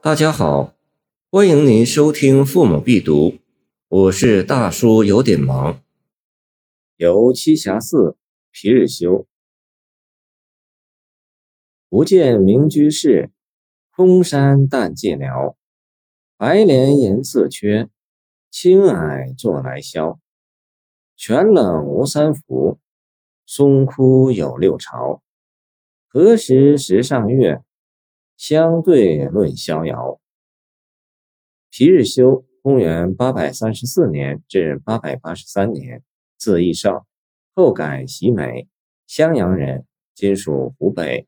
大家好，欢迎您收听《父母必读》，我是大叔，有点忙。游栖霞寺，皮日休。不见明居士，空山淡寂寥。白莲颜色缺，青霭作来消。泉冷无三伏，松枯有六朝。何时时上月？相对论逍遥。皮日休，公元八百三十四年至八百八十三年，字义少，后改习美，襄阳人，今属湖北。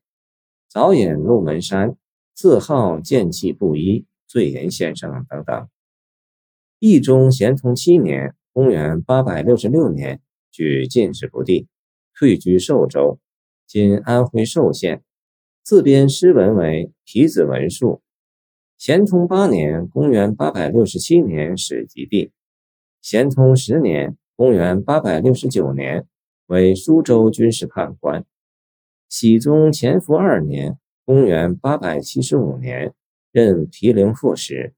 早隐鹿门山，自号剑气不一、醉吟先生等等。义中咸通七年，公元八百六十六年，举进士不第，退居寿州（今安徽寿县）。自编诗文为皮子文述。咸通八年（公元867年）始及第。咸通十年（公元869年）为苏州军事判官。熹宗乾伏二年（公元875年）任毗陵副使。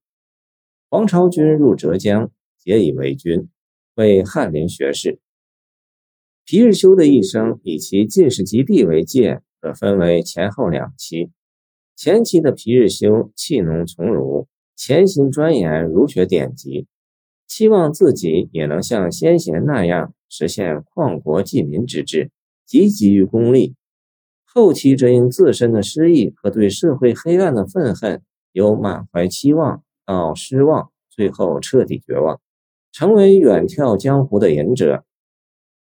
黄巢军入浙江，结以为军，为翰林学士。皮日休的一生以其进士及第为界。可分为前后两期。前期的皮日休气浓从儒，潜心钻研儒学典籍，期望自己也能像先贤那样实现旷国济民之志，积极于功利。后期则因自身的失意和对社会黑暗的愤恨，由满怀期望到失望，最后彻底绝望，成为远眺江湖的隐者。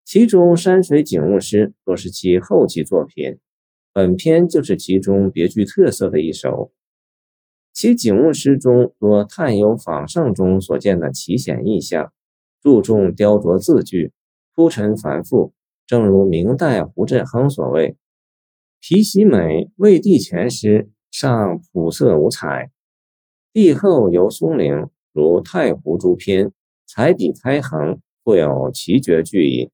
其中山水景物诗都是其后期作品。本篇就是其中别具特色的一首。其景物诗中多探幽访胜中所见的奇险异象，注重雕琢字句，铺陈繁复。正如明代胡振亨所谓：“题喜美，魏帝前诗尚朴色无彩，帝后游松陵，如太湖诸篇，彩笔开横，富有奇绝句意，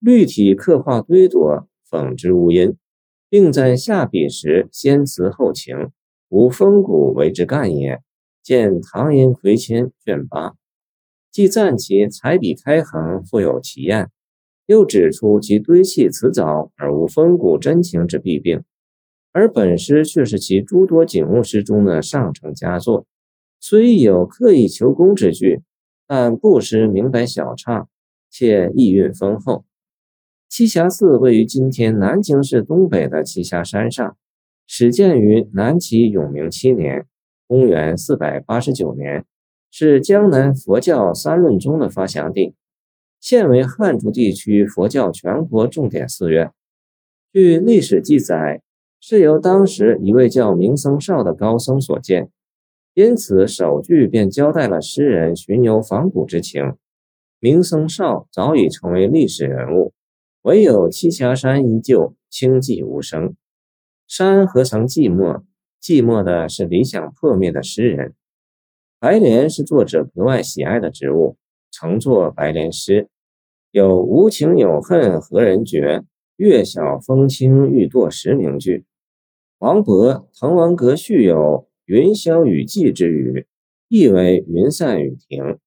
绿体刻画堆垛，讽之无音。”并在下笔时先词后情，无风骨为之干也。见唐寅魁谦卷八，既赞其彩笔开横，富有奇艳，又指出其堆砌辞藻而无风骨真情之弊病。而本诗却是其诸多景物诗中的上乘佳作，虽有刻意求工之句，但不失明白晓畅，且意蕴丰厚。栖霞寺位于今天南京市东北的栖霞山上，始建于南齐永明七年（公元489年），是江南佛教三论宗的发祥地，现为汉族地区佛教全国重点寺院。据历史记载，是由当时一位叫明僧少的高僧所建，因此首句便交代了诗人巡游访古之情。明僧少早已成为历史人物。唯有栖霞山依旧清寂无声，山何曾寂寞？寂寞的是理想破灭的诗人。白莲是作者格外喜爱的植物，曾作白莲诗，有“无情有恨何人觉？月晓风清欲堕石”名句。王勃《滕王阁序》有“云消雨霁”之语，意为云散雨停。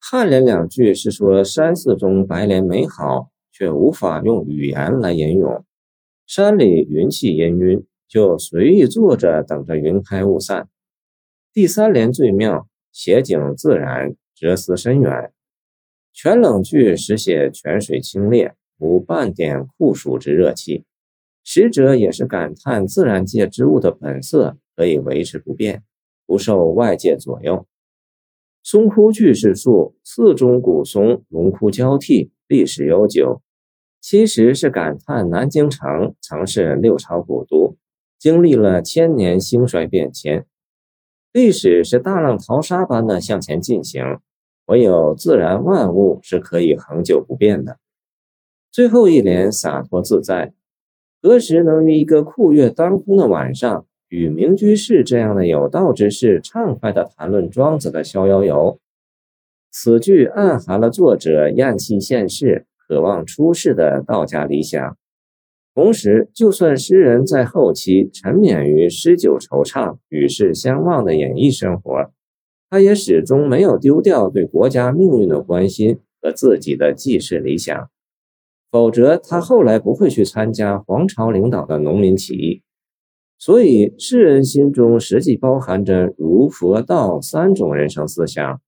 颔联两句是说山寺中白莲美好。却无法用语言来形容。山里云气氤氲，就随意坐着等着云开雾散。第三联最妙，写景自然，哲思深远。全冷句实写泉水清冽，无半点酷暑之热气，实则也是感叹自然界之物的本色可以维持不变，不受外界左右。松枯巨是树，寺中古松龙枯交替，历史悠久。其实是感叹南京城曾是六朝古都，经历了千年兴衰变迁，历史是大浪淘沙般的向前进行，唯有自然万物是可以恒久不变的。最后一联洒脱自在，何时能于一个酷月当空的晚上，与明居士这样的有道之士畅快地谈论庄子的《逍遥游》？此句暗含了作者厌弃现世。渴望出世的道家理想，同时，就算诗人在后期沉湎于诗酒惆怅、与世相忘的演艺生活，他也始终没有丢掉对国家命运的关心和自己的济世理想。否则，他后来不会去参加皇朝领导的农民起义。所以，诗人心中实际包含着儒、佛、道三种人生思想。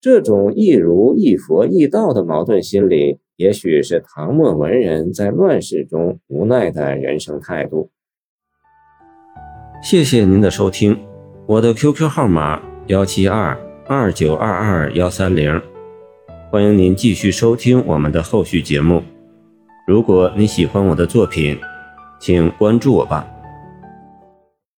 这种亦儒亦佛亦道的矛盾心理。也许是唐末文人在乱世中无奈的人生态度。谢谢您的收听，我的 QQ 号码幺七二二九二二幺三零，欢迎您继续收听我们的后续节目。如果你喜欢我的作品，请关注我吧。